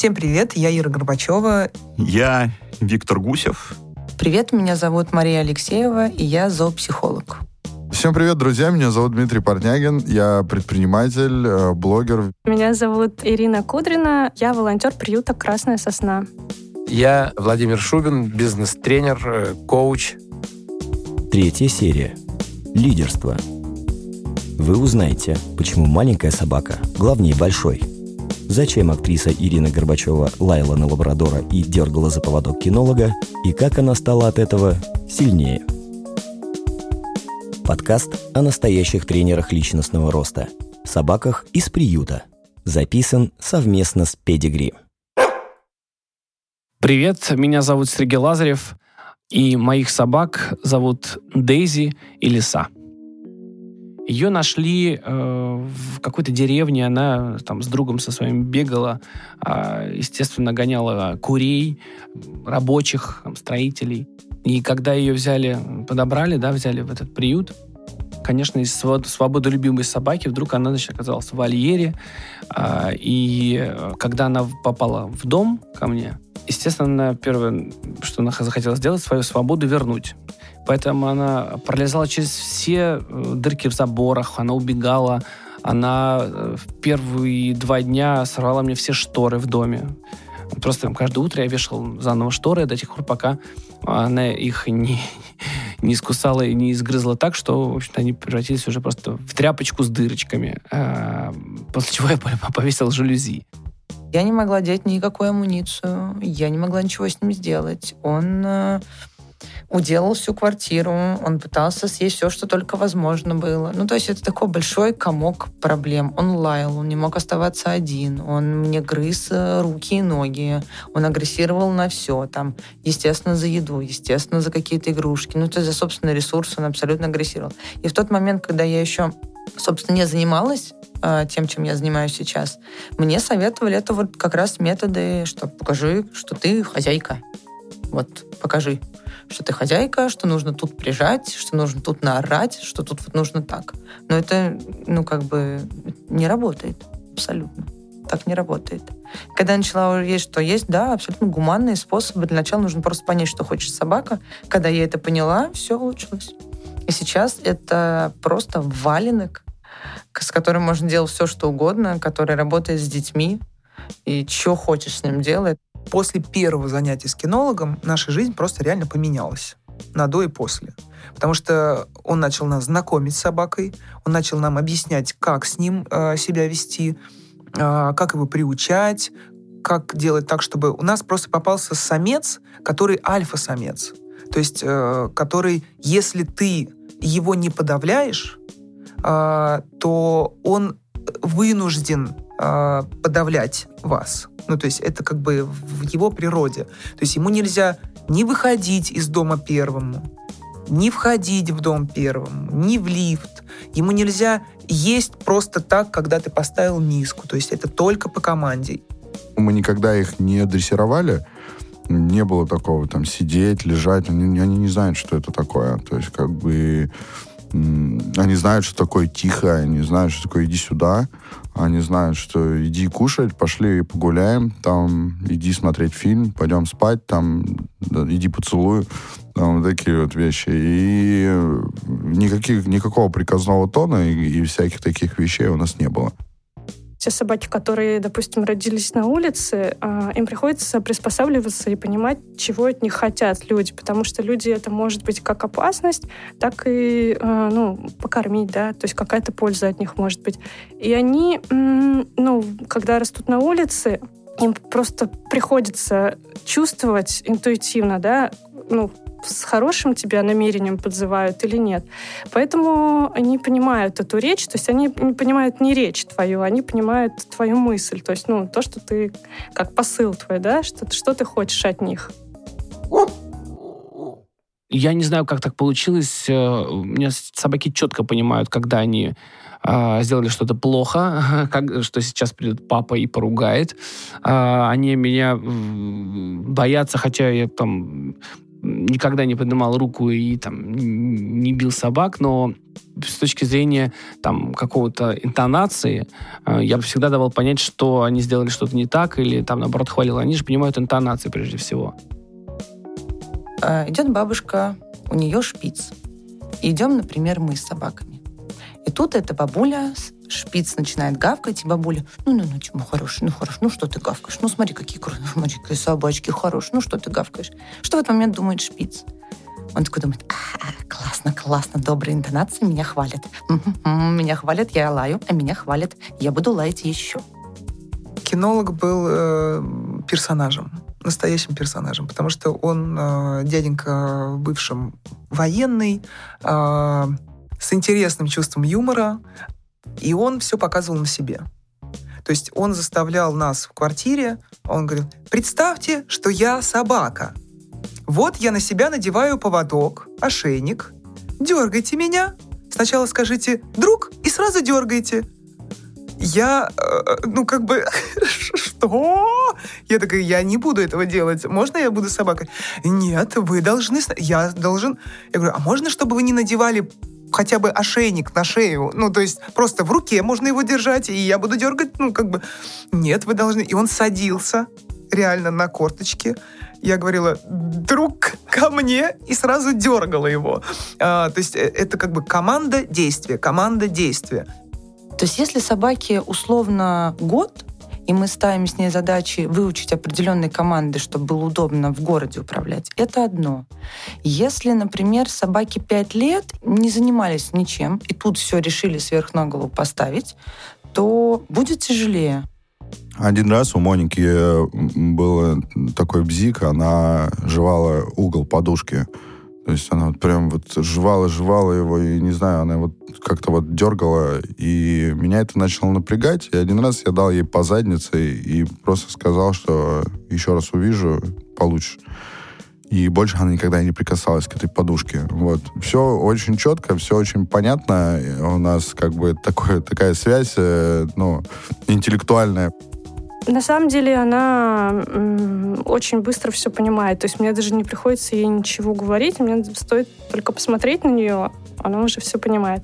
Всем привет, я Ира Горбачева. Я Виктор Гусев. Привет, меня зовут Мария Алексеева, и я зоопсихолог. Всем привет, друзья. Меня зовут Дмитрий Парнягин. Я предприниматель, э, блогер. Меня зовут Ирина Кудрина. Я волонтер приюта «Красная сосна». Я Владимир Шубин, бизнес-тренер, э, коуч. Третья серия. Лидерство. Вы узнаете, почему маленькая собака главнее большой. Зачем актриса Ирина Горбачева лаяла на лабрадора и дергала за поводок кинолога, и как она стала от этого сильнее. Подкаст о настоящих тренерах личностного роста, собаках из приюта. Записан совместно с Педигри. Привет, меня зовут Сергей Лазарев, и моих собак зовут Дейзи и Лиса. Ее нашли э, в какой-то деревне, она там с другом со своим бегала, э, естественно, гоняла курей, рабочих, там, строителей. И когда ее взяли, подобрали, да, взяли в этот приют, конечно, из свободолюбимой собаки вдруг она, значит, оказалась в вольере. Э, и когда она попала в дом ко мне, естественно, первое, что она захотела сделать, свою свободу вернуть. Поэтому она пролезала через все э, дырки в заборах, она убегала, она э, в первые два дня сорвала мне все шторы в доме. Просто каждое утро я вешал заново шторы до тех пор, пока она их не, не искусала и не изгрызла так, что, в общем-то, они превратились уже просто в тряпочку с дырочками. А, после чего я повесил жалюзи. Я не могла делать никакую амуницию, я не могла ничего с ним сделать. Он э, уделал всю квартиру, он пытался съесть все, что только возможно было. Ну, то есть это такой большой комок проблем. Он лаял, он не мог оставаться один, он мне грыз э, руки и ноги, он агрессировал на все, там, естественно, за еду, естественно, за какие-то игрушки, ну, то есть за собственный ресурс он абсолютно агрессировал. И в тот момент, когда я еще, собственно, не занималась э, тем, чем я занимаюсь сейчас, мне советовали это вот как раз методы, что покажи, что ты хозяйка. Вот, покажи что ты хозяйка, что нужно тут прижать, что нужно тут наорать, что тут вот нужно так. Но это, ну, как бы не работает абсолютно. Так не работает. Когда я начала увидеть, что есть, да, абсолютно гуманные способы. Для начала нужно просто понять, что хочет собака. Когда я это поняла, все улучшилось. И сейчас это просто валенок, с которым можно делать все, что угодно, который работает с детьми, и что хочешь с ним делать после первого занятия с кинологом наша жизнь просто реально поменялась на до и после. Потому что он начал нас знакомить с собакой, он начал нам объяснять, как с ним э, себя вести, э, как его приучать, как делать так, чтобы у нас просто попался самец, который альфа-самец. То есть, э, который, если ты его не подавляешь, э, то он вынужден э, подавлять вас. Ну, то есть это как бы в его природе. То есть ему нельзя не выходить из дома первому, не входить в дом первым, не в лифт. Ему нельзя есть просто так, когда ты поставил миску. То есть это только по команде. Мы никогда их не дрессировали. Не было такого там сидеть, лежать. Они, они не знают, что это такое. То есть как бы они знают, что такое тихо, они знают, что такое иди сюда, они знают, что иди кушать, пошли погуляем, там иди смотреть фильм, пойдем спать, там да, иди поцелуй, там такие вот вещи. И никаких, никакого приказного тона и, и всяких таких вещей у нас не было те собаки, которые, допустим, родились на улице, а, им приходится приспосабливаться и понимать, чего от них хотят люди, потому что люди это может быть как опасность, так и, а, ну, покормить, да, то есть какая-то польза от них может быть. И они, ну, когда растут на улице, им просто приходится чувствовать интуитивно, да, ну, с хорошим тебя намерением подзывают или нет. Поэтому они понимают эту речь, то есть они не понимают не речь твою, они понимают твою мысль, то есть ну, то, что ты, как посыл твой, да, что, что ты хочешь от них. Я не знаю, как так получилось. Э, у меня собаки четко понимают, когда они э, сделали что-то плохо, как, что сейчас придет папа и поругает. Э, они меня боятся, хотя я там никогда не поднимал руку и там не бил собак, но с точки зрения там какого-то интонации, э, я бы всегда давал понять, что они сделали что-то не так или там наоборот хвалил. Они же понимают интонации прежде всего. А, идет бабушка, у нее шпиц. идем, например, мы с собаками. И тут эта бабуля шпиц начинает гавкать, и бабуля, ну, ну, ну, чему хороший, ну, хорош, ну, что ты гавкаешь? Ну, смотри, какие крутые, смотри, какие собачки хорошие, ну, что ты гавкаешь? Что в этот момент думает шпиц? Он такой думает, а, классно, классно, добрые интонации, меня хвалят. Меня хвалят, я лаю, а меня хвалят, я буду лаять еще. Кинолог был э, персонажем, настоящим персонажем, потому что он, э, дяденька, бывшим военный, э, с интересным чувством юмора, и он все показывал на себе. То есть он заставлял нас в квартире, он говорил, представьте, что я собака. Вот я на себя надеваю поводок, ошейник. Дергайте меня. Сначала скажите «друг» и сразу дергайте. Я, э, ну, как бы, что? Я такая, я не буду этого делать. Можно я буду собакой? Нет, вы должны... Я должен... Я говорю, а можно, чтобы вы не надевали хотя бы ошейник на шею. Ну, то есть просто в руке можно его держать, и я буду дергать, ну, как бы... Нет, вы должны... И он садился реально на корточки. Я говорила, друг, ко мне, и сразу дергала его. А, то есть э, это как бы команда действия, команда действия. То есть если собаке условно год, и мы ставим с ней задачи выучить определенные команды, чтобы было удобно в городе управлять, это одно. Если, например, собаки 5 лет не занимались ничем, и тут все решили сверх на голову поставить, то будет тяжелее. Один раз у Моники э, был такой бзик, она жевала угол подушки. То есть она вот прям вот жевала-жевала его, и не знаю, она вот как-то вот дергала, и меня это начало напрягать. И один раз я дал ей по заднице и просто сказал, что еще раз увижу, получишь. И больше она никогда не прикасалась к этой подушке. Вот. Все очень четко, все очень понятно. У нас как бы такое, такая связь, э, ну, интеллектуальная. На самом деле она очень быстро все понимает. То есть мне даже не приходится ей ничего говорить, мне стоит только посмотреть на нее, она уже все понимает.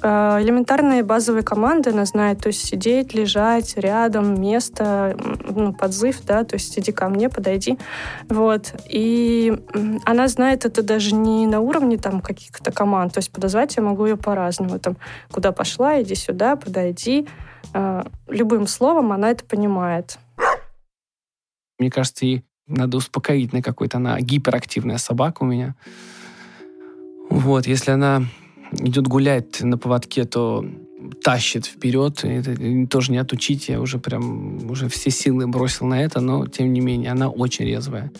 А, элементарные базовые команды она знает, то есть сидеть, лежать, рядом, место, ну, подзыв, да, то есть иди ко мне, подойди. Вот. И она знает это даже не на уровне там каких-то команд, то есть подозвать я могу ее по-разному. Там, куда пошла, иди сюда, подойди. А, любым словом она это понимает. Мне кажется, ей надо успокоительный какой-то. Она гиперактивная собака у меня. Вот, если она идет гулять на поводке, то тащит вперед. Это тоже не отучить. Я уже прям уже все силы бросил на это, но тем не менее она очень резвая.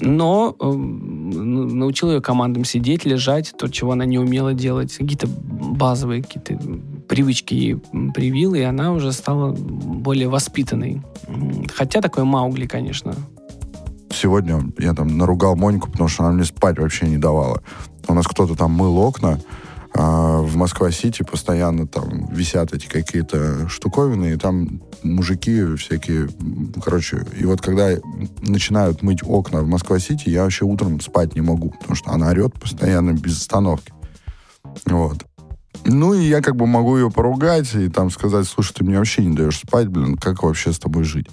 Но э, научил ее командам сидеть, лежать, то, чего она не умела делать, какие-то базовые какие-то привычки ей привил, и она уже стала более воспитанной. Хотя такой Маугли, конечно. Сегодня я там наругал Монику, потому что она мне спать вообще не давала. У нас кто-то там мыл окна, а в Москва-Сити постоянно там висят эти какие-то штуковины, и там мужики всякие, короче, и вот когда начинают мыть окна в Москва-Сити, я вообще утром спать не могу, потому что она орет постоянно без остановки. Вот. Ну, и я как бы могу ее поругать и там сказать, слушай, ты мне вообще не даешь спать, блин, как вообще с тобой жить?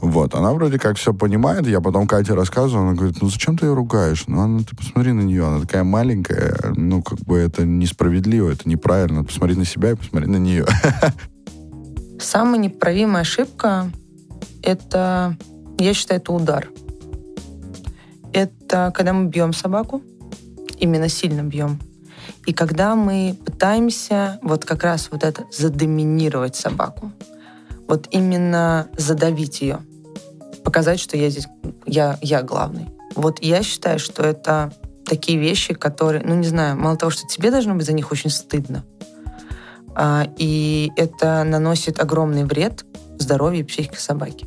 Вот, она вроде как все понимает, я потом Кате рассказываю, она говорит, ну зачем ты ее ругаешь? Ну, она, ты посмотри на нее, она такая маленькая, ну, как бы это несправедливо, это неправильно, посмотри на себя и посмотри на нее. Самая неправимая ошибка — это, я считаю, это удар. Это когда мы бьем собаку, именно сильно бьем. И когда мы пытаемся вот как раз вот это задоминировать собаку, вот именно задавить ее показать, что я здесь, я, я главный. Вот я считаю, что это такие вещи, которые, ну не знаю, мало того, что тебе должно быть за них очень стыдно, а, и это наносит огромный вред здоровью и психике собаки.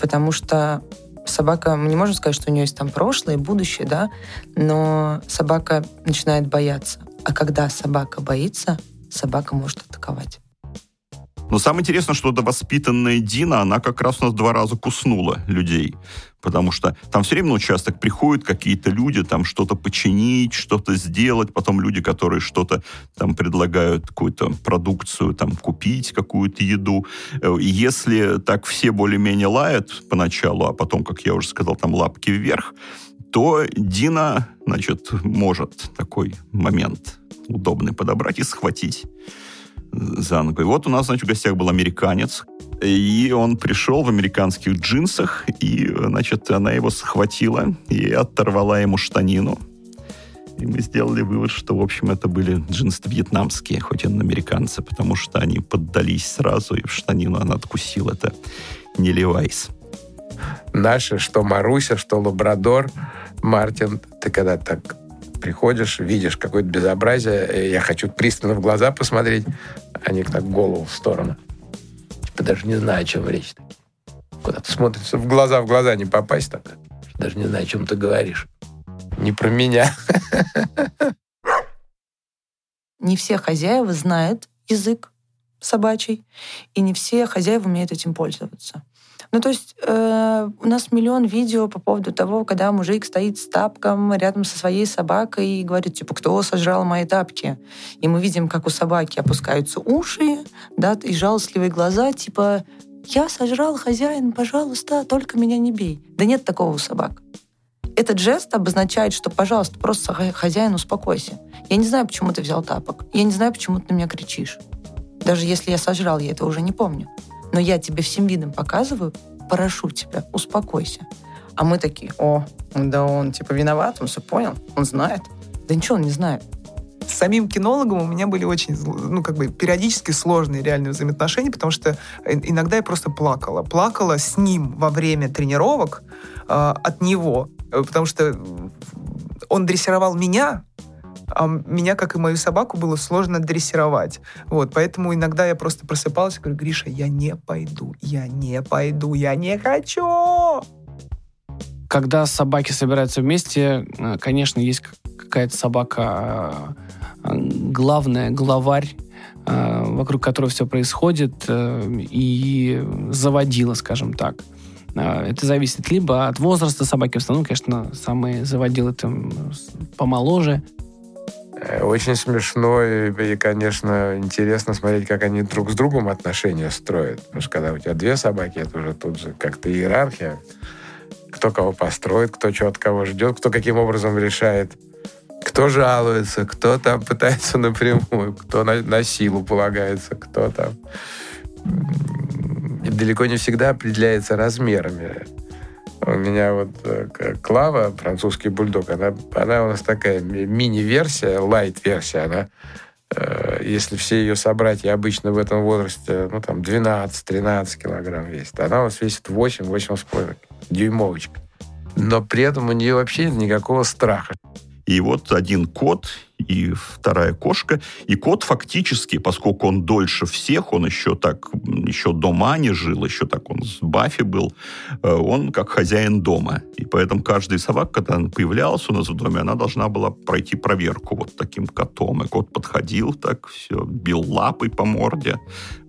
Потому что собака, мы не можем сказать, что у нее есть там прошлое, будущее, да, но собака начинает бояться. А когда собака боится, собака может атаковать. Но самое интересное, что эта воспитанная Дина, она как раз у нас два раза куснула людей. Потому что там все время на участок приходят какие-то люди, там что-то починить, что-то сделать, потом люди, которые что-то там предлагают, какую-то продукцию, там купить какую-то еду. Э, И если так все более-менее лают поначалу, а потом, как я уже сказал, там лапки вверх, то Дина, значит, может такой момент удобный подобрать и схватить за ногу. И вот у нас, значит, в гостях был американец, и он пришел в американских джинсах, и, значит, она его схватила и оторвала ему штанину. И мы сделали вывод, что, в общем, это были джинсы вьетнамские, хоть и американцы, потому что они поддались сразу, и в штанину она откусила. Это не Левайс. Наши, что Маруся, что Лабрадор, Мартин, ты когда так приходишь, видишь какое-то безобразие, э, я хочу пристально в глаза посмотреть, они так голову в сторону. Типа даже не знаю, о чем речь. Куда ты смотришь, в глаза в глаза не попасть так. Даже не знаю, о чем ты говоришь. Не про меня. Не все хозяева знают язык собачий, и не все хозяева умеют этим пользоваться. Ну, то есть э, у нас миллион видео по поводу того, когда мужик стоит с тапком рядом со своей собакой и говорит, типа, кто сожрал мои тапки? И мы видим, как у собаки опускаются уши, да, и жалостливые глаза, типа, я сожрал, хозяин, пожалуйста, только меня не бей. Да нет такого у собак. Этот жест обозначает, что, пожалуйста, просто хо- хозяин, успокойся. Я не знаю, почему ты взял тапок. Я не знаю, почему ты на меня кричишь. Даже если я сожрал, я это уже не помню. Но я тебе всем видом показываю, прошу тебя, успокойся. А мы такие, о, да он типа виноват, он все понял, он знает. Да ничего он не знает. С самим кинологом у меня были очень, ну, как бы, периодически сложные реальные взаимоотношения, потому что иногда я просто плакала. Плакала с ним во время тренировок э, от него, Э, потому что он дрессировал меня, меня, как и мою собаку, было сложно дрессировать. Вот, поэтому иногда я просто просыпалась и говорю, Гриша, я не пойду, я не пойду, я не хочу. Когда собаки собираются вместе, э, конечно, есть какая-то собака э, главная, главарь, э, вокруг которой все происходит, и заводила, скажем так. Это зависит либо от возраста собаки, в основном, конечно, самые заводилы там помоложе. Э, Очень смешно и, и, конечно, интересно смотреть, как они друг с другом отношения строят. Потому что когда у тебя две собаки, это уже тут же как-то иерархия. Кто кого построит, кто что от кого ждет, кто каким образом решает. Кто жалуется, кто там пытается напрямую, кто на, на силу полагается, кто там... И далеко не всегда определяется размерами. У меня вот э, Клава, французский бульдог, она, она у нас такая ми- мини-версия, лайт-версия. Она, э, если все ее собратья обычно в этом возрасте, ну, там, 12-13 килограмм весит, она у нас весит 8-8,5 дюймовочка. Но при этом у нее вообще нет никакого страха. И вот один кот и вторая кошка. И кот фактически, поскольку он дольше всех, он еще так, еще до Мани жил, еще так он с Баффи был, э, он как хозяин дома. И поэтому каждая собака, когда она появлялась у нас в доме, она должна была пройти проверку вот таким котом. И кот подходил так, все, бил лапой по морде,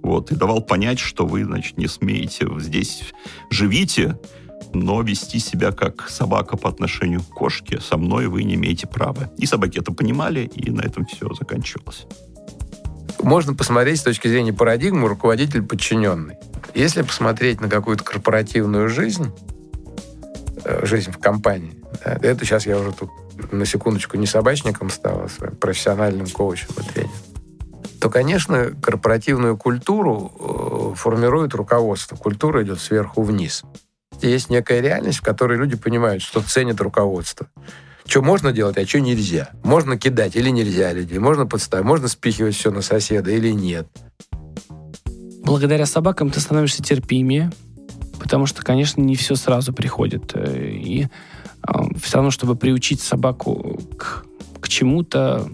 вот, и давал понять, что вы, значит, не смеете здесь живите, но вести себя как собака по отношению к кошке со мной вы не имеете права. И собаки это понимали, и на этом все заканчивалось. Можно посмотреть с точки зрения парадигмы руководитель-подчиненный. Если посмотреть на какую-то корпоративную жизнь, э, жизнь в компании, да, это сейчас я уже тут на секундочку не собачником стал, а своим профессиональным коучем и тренером, то, конечно, корпоративную культуру э, формирует руководство. Культура идет сверху вниз. Есть некая реальность, в которой люди понимают, что ценят руководство. Что можно делать, а что нельзя. Можно кидать или нельзя людей. Можно подставить, можно спихивать все на соседа или нет. Благодаря собакам ты становишься терпимее, потому что, конечно, не все сразу приходит. Э, И все равно, чтобы приучить собаку к, к чему-то,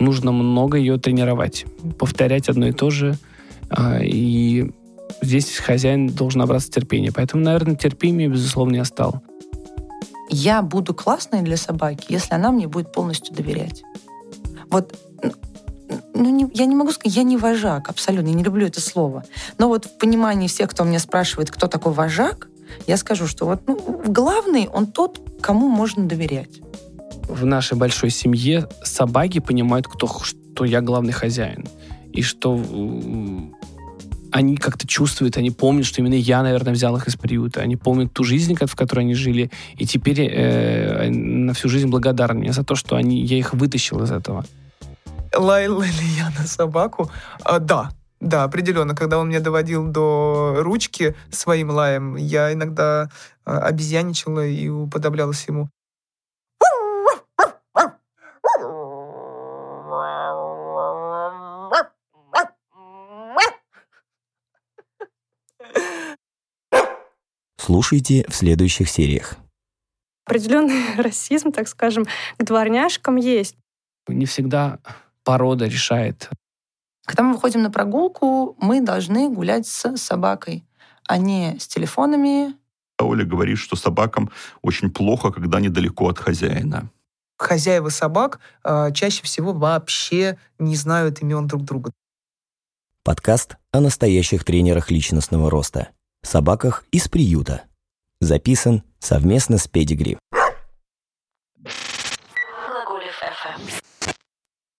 нужно много ее тренировать, повторять одно и то же. А, И здесь хозяин должен набраться терпения. Поэтому, наверное, терпимее, безусловно, я стал. Я буду классной для собаки, если она мне будет полностью доверять. Вот ну, не, я не могу сказать, я не вожак, абсолютно, я не люблю это слово. Но вот в понимании всех, кто меня спрашивает, кто такой вожак, я скажу, что вот ну, главный он тот, кому можно доверять. В нашей большой семье собаки понимают, кто, что я главный хозяин. И что они как-то чувствуют, они помнят, что именно я, наверное, взял их из приюта. Они помнят ту жизнь, в которой они жили. И теперь э, на всю жизнь благодарны мне за то, что они, я их вытащил из этого. Лаяла ли я на собаку? А, да, да, определенно. Когда он меня доводил до ручки своим лаем, я иногда а, обезьяничала и уподоблялась ему. Слушайте в следующих сериях. Определенный расизм, так скажем, к дворняжкам есть. Не всегда порода решает. Когда мы выходим на прогулку, мы должны гулять с собакой, а не с телефонами. Оля говорит, что собакам очень плохо, когда они далеко от хозяина. Хозяева собак э, чаще всего вообще не знают имен друг друга. Подкаст о настоящих тренерах личностного роста, собаках из приюта. Записан совместно с Педигри. Глаголев.